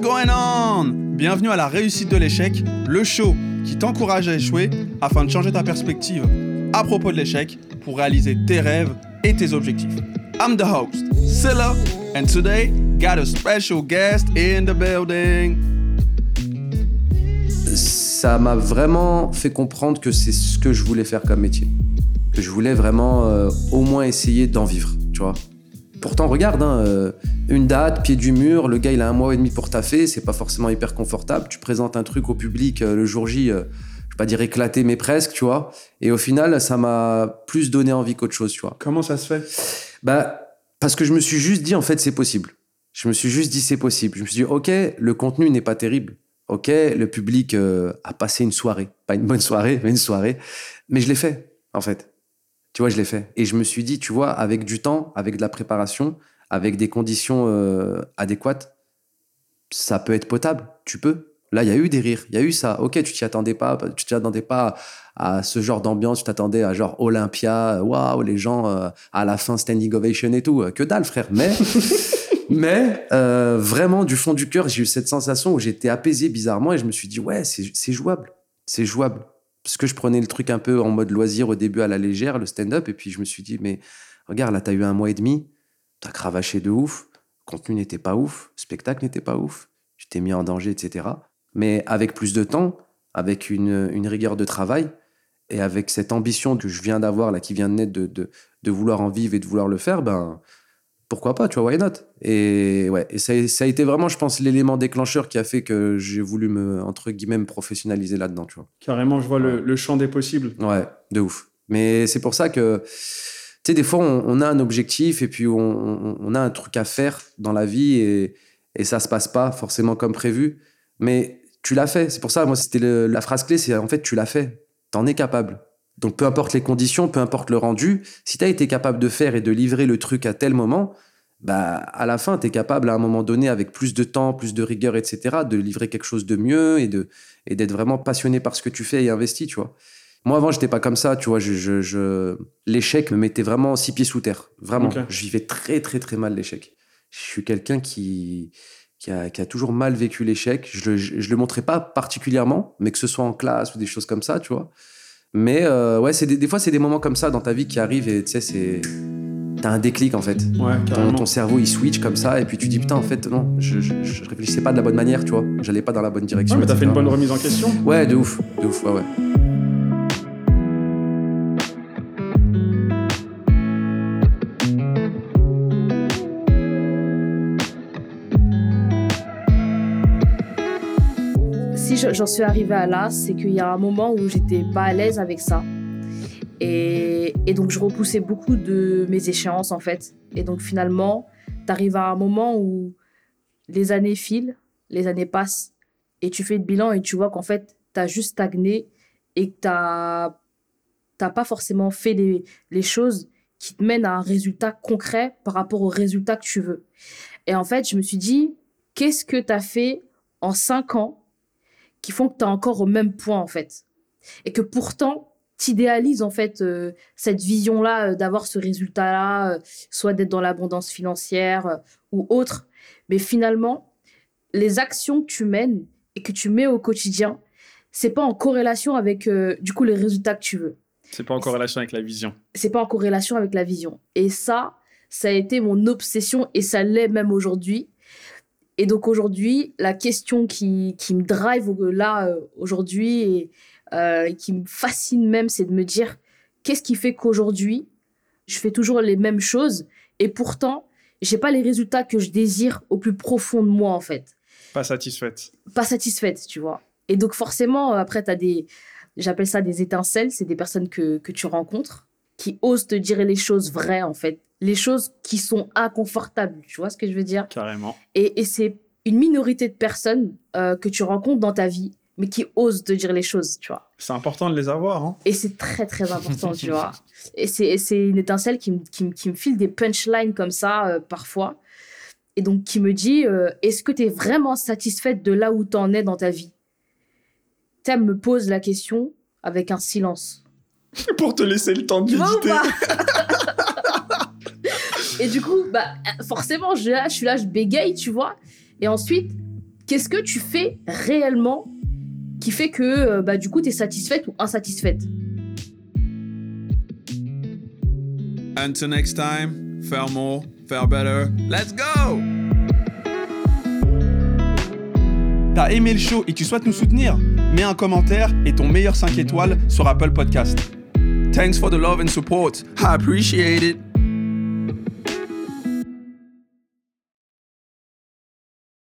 going on? Bienvenue à la réussite de l'échec, le show qui t'encourage à échouer afin de changer ta perspective à propos de l'échec pour réaliser tes rêves et tes objectifs. I'm the host, Silla, and today got a special guest in the building. Ça m'a vraiment fait comprendre que c'est ce que je voulais faire comme métier. Que je voulais vraiment euh, au moins essayer d'en vivre, tu vois. Pourtant, regarde, hein, euh, une date, pied du mur, le gars il a un mois et demi pour taffer, c'est pas forcément hyper confortable. Tu présentes un truc au public euh, le jour J, je vais pas dire éclaté, mais presque, tu vois. Et au final, ça m'a plus donné envie qu'autre chose, tu vois. Comment ça se fait? Bah, parce que je me suis juste dit, en fait, c'est possible. Je me suis juste dit, c'est possible. Je me suis dit, ok, le contenu n'est pas terrible. Ok, le public a passé une soirée. Pas une bonne soirée, mais une soirée. Mais je l'ai fait, en fait. Tu vois, je l'ai fait. Et je me suis dit, tu vois, avec du temps, avec de la préparation, avec des conditions euh, adéquates, ça peut être potable. Tu peux. Là, il y a eu des rires. Il y a eu ça. Ok, tu t'y attendais pas. Tu t'y attendais pas à ce genre d'ambiance. Tu t'attendais à genre Olympia. Waouh, les gens euh, à la fin standing ovation et tout. Que dalle, frère. Mais, mais euh, vraiment, du fond du cœur, j'ai eu cette sensation où j'étais apaisé bizarrement et je me suis dit, ouais, c'est jouable. C'est jouable parce que je prenais le truc un peu en mode loisir au début à la légère, le stand-up, et puis je me suis dit, mais regarde, là, t'as eu un mois et demi, t'as cravaché de ouf, le contenu n'était pas ouf, le spectacle n'était pas ouf, tu t'es mis en danger, etc. Mais avec plus de temps, avec une, rigueur de travail, et avec cette ambition que je viens d'avoir, là, qui vient de naître de, vouloir en vivre et de vouloir le faire, ben, pourquoi pas, tu vois, why not? Et ouais, et ça, ça, a été vraiment, je pense, l'élément déclencheur qui a fait que j'ai voulu me, entre guillemets, me professionnaliser là-dedans, tu vois. Carrément, je vois le, le, champ des possibles. Ouais, de ouf. Mais c'est pour ça que, tu sais, des fois, on, on, a un objectif et puis on, on, a un truc à faire dans la vie et, et ça se passe pas forcément comme prévu. Mais tu l'as fait. C'est pour ça, moi, c'était la phrase clé, c'est en fait, tu l'as fait. T'en es capable. Donc peu importe les conditions, peu importe le rendu, si tu as été capable de faire et de livrer le truc à tel moment, bah à la fin, tu es capable à un moment donné, avec plus de temps, plus de rigueur, etc., de livrer quelque chose de mieux et de et d'être vraiment passionné par ce que tu fais et investi, tu vois. Moi, avant, j'étais pas comme ça, tu vois. Je, je, je... L'échec me mettait vraiment six pieds sous terre. Vraiment. Okay. Je vivais très, très, très mal l'échec. Je suis quelqu'un qui, qui a, qui, a, toujours mal vécu l'échec. Je le, je, je le montrais pas particulièrement, mais que ce soit en classe ou des choses comme ça, tu vois. Mais euh, ouais, c'est des, des, fois, c'est des moments comme ça dans ta vie qui arrivent et tu sais, c'est. T'as un déclic en fait. Ouais, ton, ton, cerveau il switch comme ça et puis tu dis putain, en fait, non, je, je, je réfléchissais pas de la bonne manière, tu vois. J'allais pas dans la bonne direction. Ouais, mais t'as fait une bonne remise en question. Ouais, de ouf, de ouf, ouais, ouais. J'en suis arrivée à là, c'est qu'il y a un moment où j'étais pas à l'aise avec ça. Et, donc, je repoussais beaucoup de mes échéances, en fait. Et donc, finalement, tu arrives à un moment où les années filent, les années passent, et tu fais le bilan et tu vois qu'en fait, tu as juste stagné et que tu n'as pas forcément fait les, les choses qui te mènent à un résultat concret par rapport au résultat que tu veux. Et en fait, je me suis dit, qu'est-ce que tu as fait en cinq ans qui font que tu es encore au même point en fait. Et que pourtant, tu idéalises en fait euh, cette vision-là euh, d'avoir ce résultat-là, euh, soit d'être dans l'abondance financière ou autre. Mais finalement, les actions que tu mènes et que tu mets au quotidien, c'est pas en corrélation avec du coup les résultats que tu veux. C'est pas en corrélation avec la vision. C'est pas en corrélation avec la vision. Et ça, ça a été mon obsession et ça l'est même aujourd'hui. Et donc aujourd'hui, la question qui, qui me drive là euh, aujourd'hui et euh, qui me fascine même, c'est de me dire qu'est-ce qui fait qu'aujourd'hui, je fais toujours les mêmes choses et pourtant, j'ai pas les résultats que je désire au plus profond de moi en fait. Pas satisfaite. Pas satisfaite, tu vois. Et donc forcément, après, tu as des, j'appelle ça des étincelles, c'est des personnes que, que tu rencontres qui osent te dire les choses vraies en fait les choses qui sont inconfortables. Tu vois ce que je veux dire? Carrément. Et, et c'est une minorité de personnes euh, que tu rencontres dans ta vie, mais qui osent te dire les choses, tu vois. C'est important de les avoir. Hein et c'est très, très important, tu vois. Et c'est une étincelle qui, qui, qui, me file des punchlines comme ça, euh, parfois. Et donc, qui me dit, euh, est-ce que tu es vraiment satisfaite de là où tu en es dans ta vie? Tu me pose la question avec un silence. Pour te laisser le temps de méditer. Et du coup, bah, forcément, je, je suis là, je bégaye, tu vois. Et ensuite, qu'est-ce que tu fais réellement qui fait que euh, bah, du coup, tu es satisfaite ou insatisfaite? Until next time, faire more, faire better. Let's go! T'as aimé le show et tu souhaites nous soutenir? Mets un commentaire et ton meilleur 5 étoiles sur Apple Podcast. Thanks for the love and support. I appreciate it.